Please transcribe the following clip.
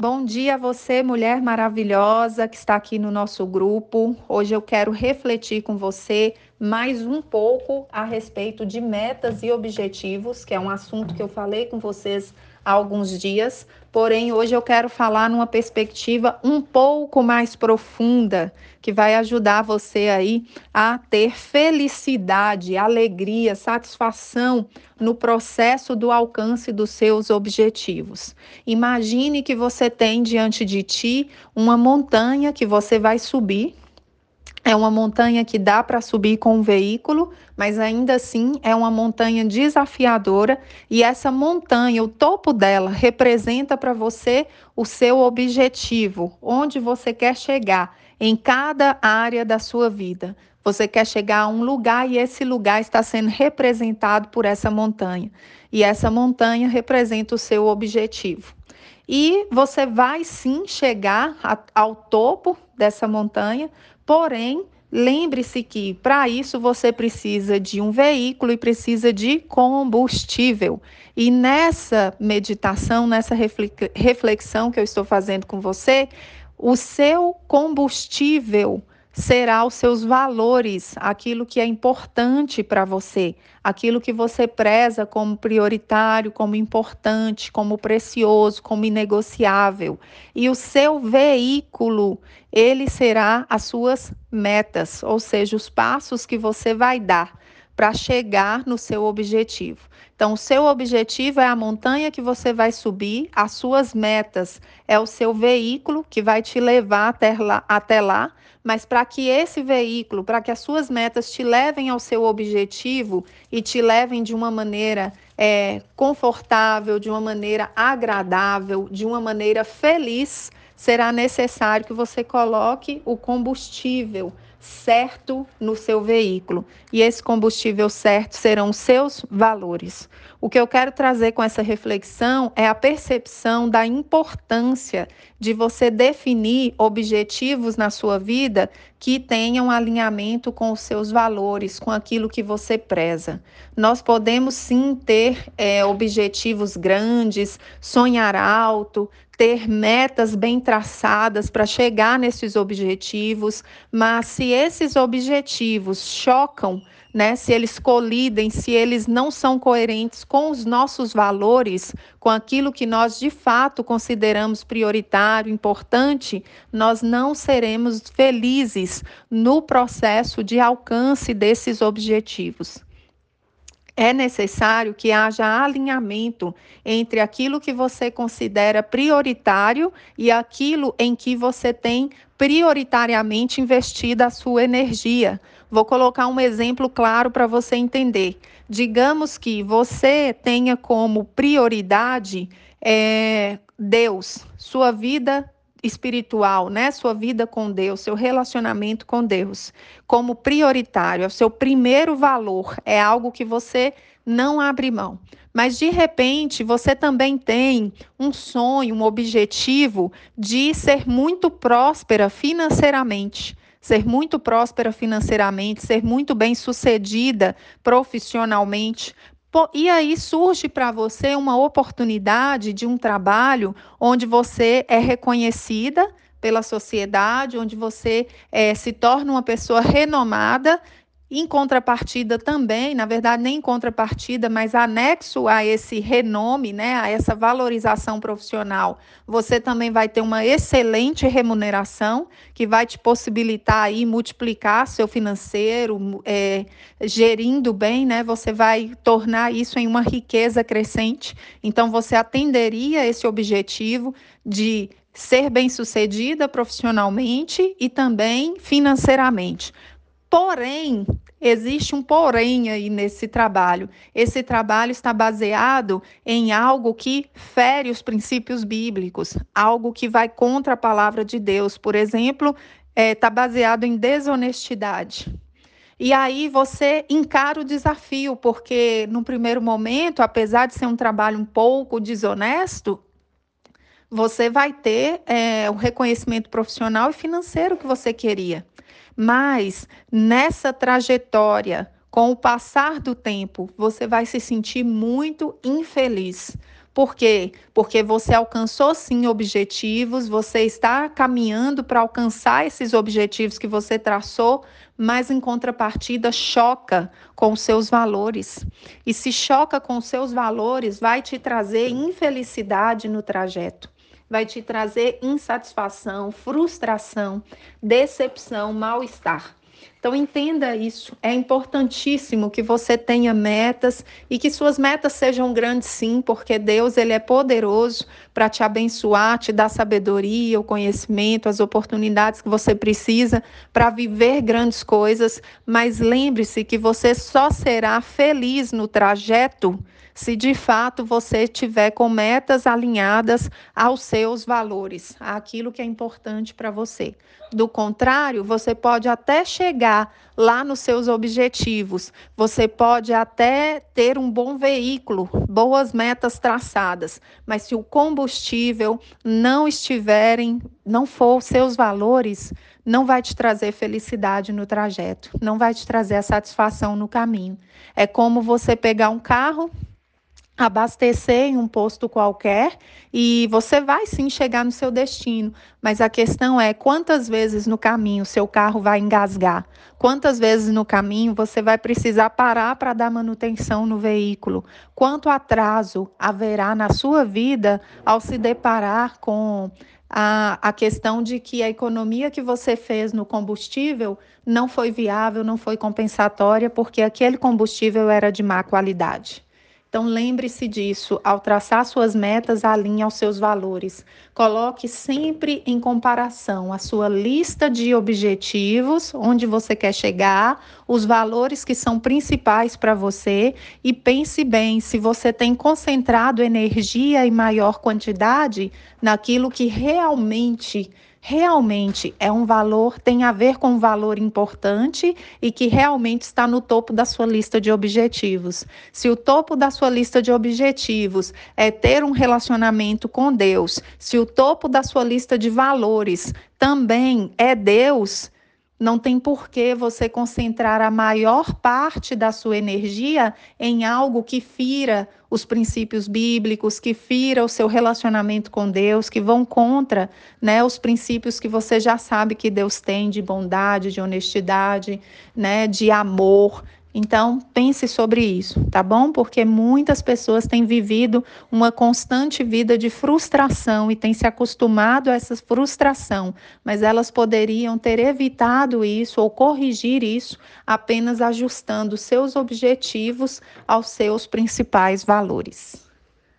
Bom dia a você, mulher maravilhosa que está aqui no nosso grupo. Hoje eu quero refletir com você mais um pouco a respeito de metas e objetivos, que é um assunto que eu falei com vocês há alguns dias, porém hoje eu quero falar numa perspectiva um pouco mais profunda, que vai ajudar você aí a ter felicidade, alegria, satisfação no processo do alcance dos seus objetivos. Imagine que você tem diante de ti uma montanha que você vai subir é uma montanha que dá para subir com um veículo, mas ainda assim é uma montanha desafiadora e essa montanha, o topo dela, representa para você o seu objetivo, onde você quer chegar em cada área da sua vida. Você quer chegar a um lugar e esse lugar está sendo representado por essa montanha. E essa montanha representa o seu objetivo. E você vai sim chegar ao topo dessa montanha, Porém, lembre-se que para isso você precisa de um veículo e precisa de combustível. E nessa meditação, nessa reflexão que eu estou fazendo com você, o seu combustível será os seus valores, aquilo que é importante para você, aquilo que você preza como prioritário, como importante, como precioso, como inegociável. E o seu veículo, ele será as suas metas, ou seja, os passos que você vai dar para chegar no seu objetivo. Então, o seu objetivo é a montanha que você vai subir, as suas metas é o seu veículo que vai te levar até lá, até lá mas para que esse veículo, para que as suas metas te levem ao seu objetivo e te levem de uma maneira é, confortável, de uma maneira agradável, de uma maneira feliz, será necessário que você coloque o combustível certo no seu veículo. E esse combustível certo serão seus valores. O que eu quero trazer com essa reflexão é a percepção da importância de você definir objetivos na sua vida que tenham alinhamento com os seus valores, com aquilo que você preza. Nós podemos sim ter é, objetivos grandes, sonhar alto, ter metas bem traçadas para chegar nesses objetivos, mas se esses objetivos chocam, né, se eles colidem, se eles não são coerentes com os nossos valores, com aquilo que nós de fato consideramos prioritário, importante, nós não seremos felizes no processo de alcance desses objetivos é necessário que haja alinhamento entre aquilo que você considera prioritário e aquilo em que você tem prioritariamente investido a sua energia. Vou colocar um exemplo claro para você entender. Digamos que você tenha como prioridade é, Deus, sua vida espiritual, né, sua vida com Deus, seu relacionamento com Deus, como prioritário, é o seu primeiro valor, é algo que você não abre mão. Mas de repente, você também tem um sonho, um objetivo de ser muito próspera financeiramente ser muito próspera financeiramente, ser muito bem sucedida profissionalmente, e aí surge para você uma oportunidade de um trabalho onde você é reconhecida pela sociedade, onde você é, se torna uma pessoa renomada em contrapartida também, na verdade, nem em contrapartida, mas anexo a esse renome, né, a essa valorização profissional, você também vai ter uma excelente remuneração que vai te possibilitar aí multiplicar seu financeiro, é, gerindo bem, né? Você vai tornar isso em uma riqueza crescente. Então, você atenderia esse objetivo de ser bem-sucedida profissionalmente e também financeiramente. Porém, existe um porém aí nesse trabalho. Esse trabalho está baseado em algo que fere os princípios bíblicos, algo que vai contra a palavra de Deus. Por exemplo, está é, tá baseado em desonestidade. E aí você encara o desafio, porque no primeiro momento, apesar de ser um trabalho um pouco desonesto, você vai ter é, o reconhecimento profissional e financeiro que você queria. Mas nessa trajetória, com o passar do tempo, você vai se sentir muito infeliz, Por quê? Porque você alcançou sim objetivos, você está caminhando para alcançar esses objetivos que você traçou, mas em contrapartida choca com os seus valores. E se choca com os seus valores, vai te trazer infelicidade no trajeto vai te trazer insatisfação, frustração, decepção, mal-estar. Então entenda isso. É importantíssimo que você tenha metas e que suas metas sejam grandes sim, porque Deus ele é poderoso para te abençoar, te dar sabedoria, o conhecimento, as oportunidades que você precisa para viver grandes coisas, mas lembre-se que você só será feliz no trajeto se de fato você tiver com metas alinhadas aos seus valores, àquilo que é importante para você. Do contrário, você pode até chegar lá nos seus objetivos, você pode até ter um bom veículo, boas metas traçadas, mas se o combustível não estiverem, não for seus valores, não vai te trazer felicidade no trajeto, não vai te trazer a satisfação no caminho. É como você pegar um carro abastecer em um posto qualquer e você vai sim chegar no seu destino, mas a questão é quantas vezes no caminho seu carro vai engasgar, quantas vezes no caminho você vai precisar parar para dar manutenção no veículo, quanto atraso haverá na sua vida ao se deparar com a, a questão de que a economia que você fez no combustível não foi viável, não foi compensatória, porque aquele combustível era de má qualidade. Então lembre-se disso, ao traçar suas metas, alinhe aos seus valores. Coloque sempre em comparação a sua lista de objetivos, onde você quer chegar, os valores que são principais para você e pense bem se você tem concentrado energia em maior quantidade naquilo que realmente realmente é um valor, tem a ver com um valor importante e que realmente está no topo da sua lista de objetivos. Se o topo da sua lista de objetivos é ter um relacionamento com Deus, se o topo da sua lista de valores também é Deus, não tem por que você concentrar a maior parte da sua energia em algo que fira os princípios bíblicos, que fira o seu relacionamento com Deus, que vão contra né, os princípios que você já sabe que Deus tem de bondade, de honestidade, né, de amor, então, pense sobre isso, tá bom? Porque muitas pessoas têm vivido uma constante vida de frustração e têm se acostumado a essa frustração, mas elas poderiam ter evitado isso ou corrigir isso apenas ajustando seus objetivos aos seus principais valores.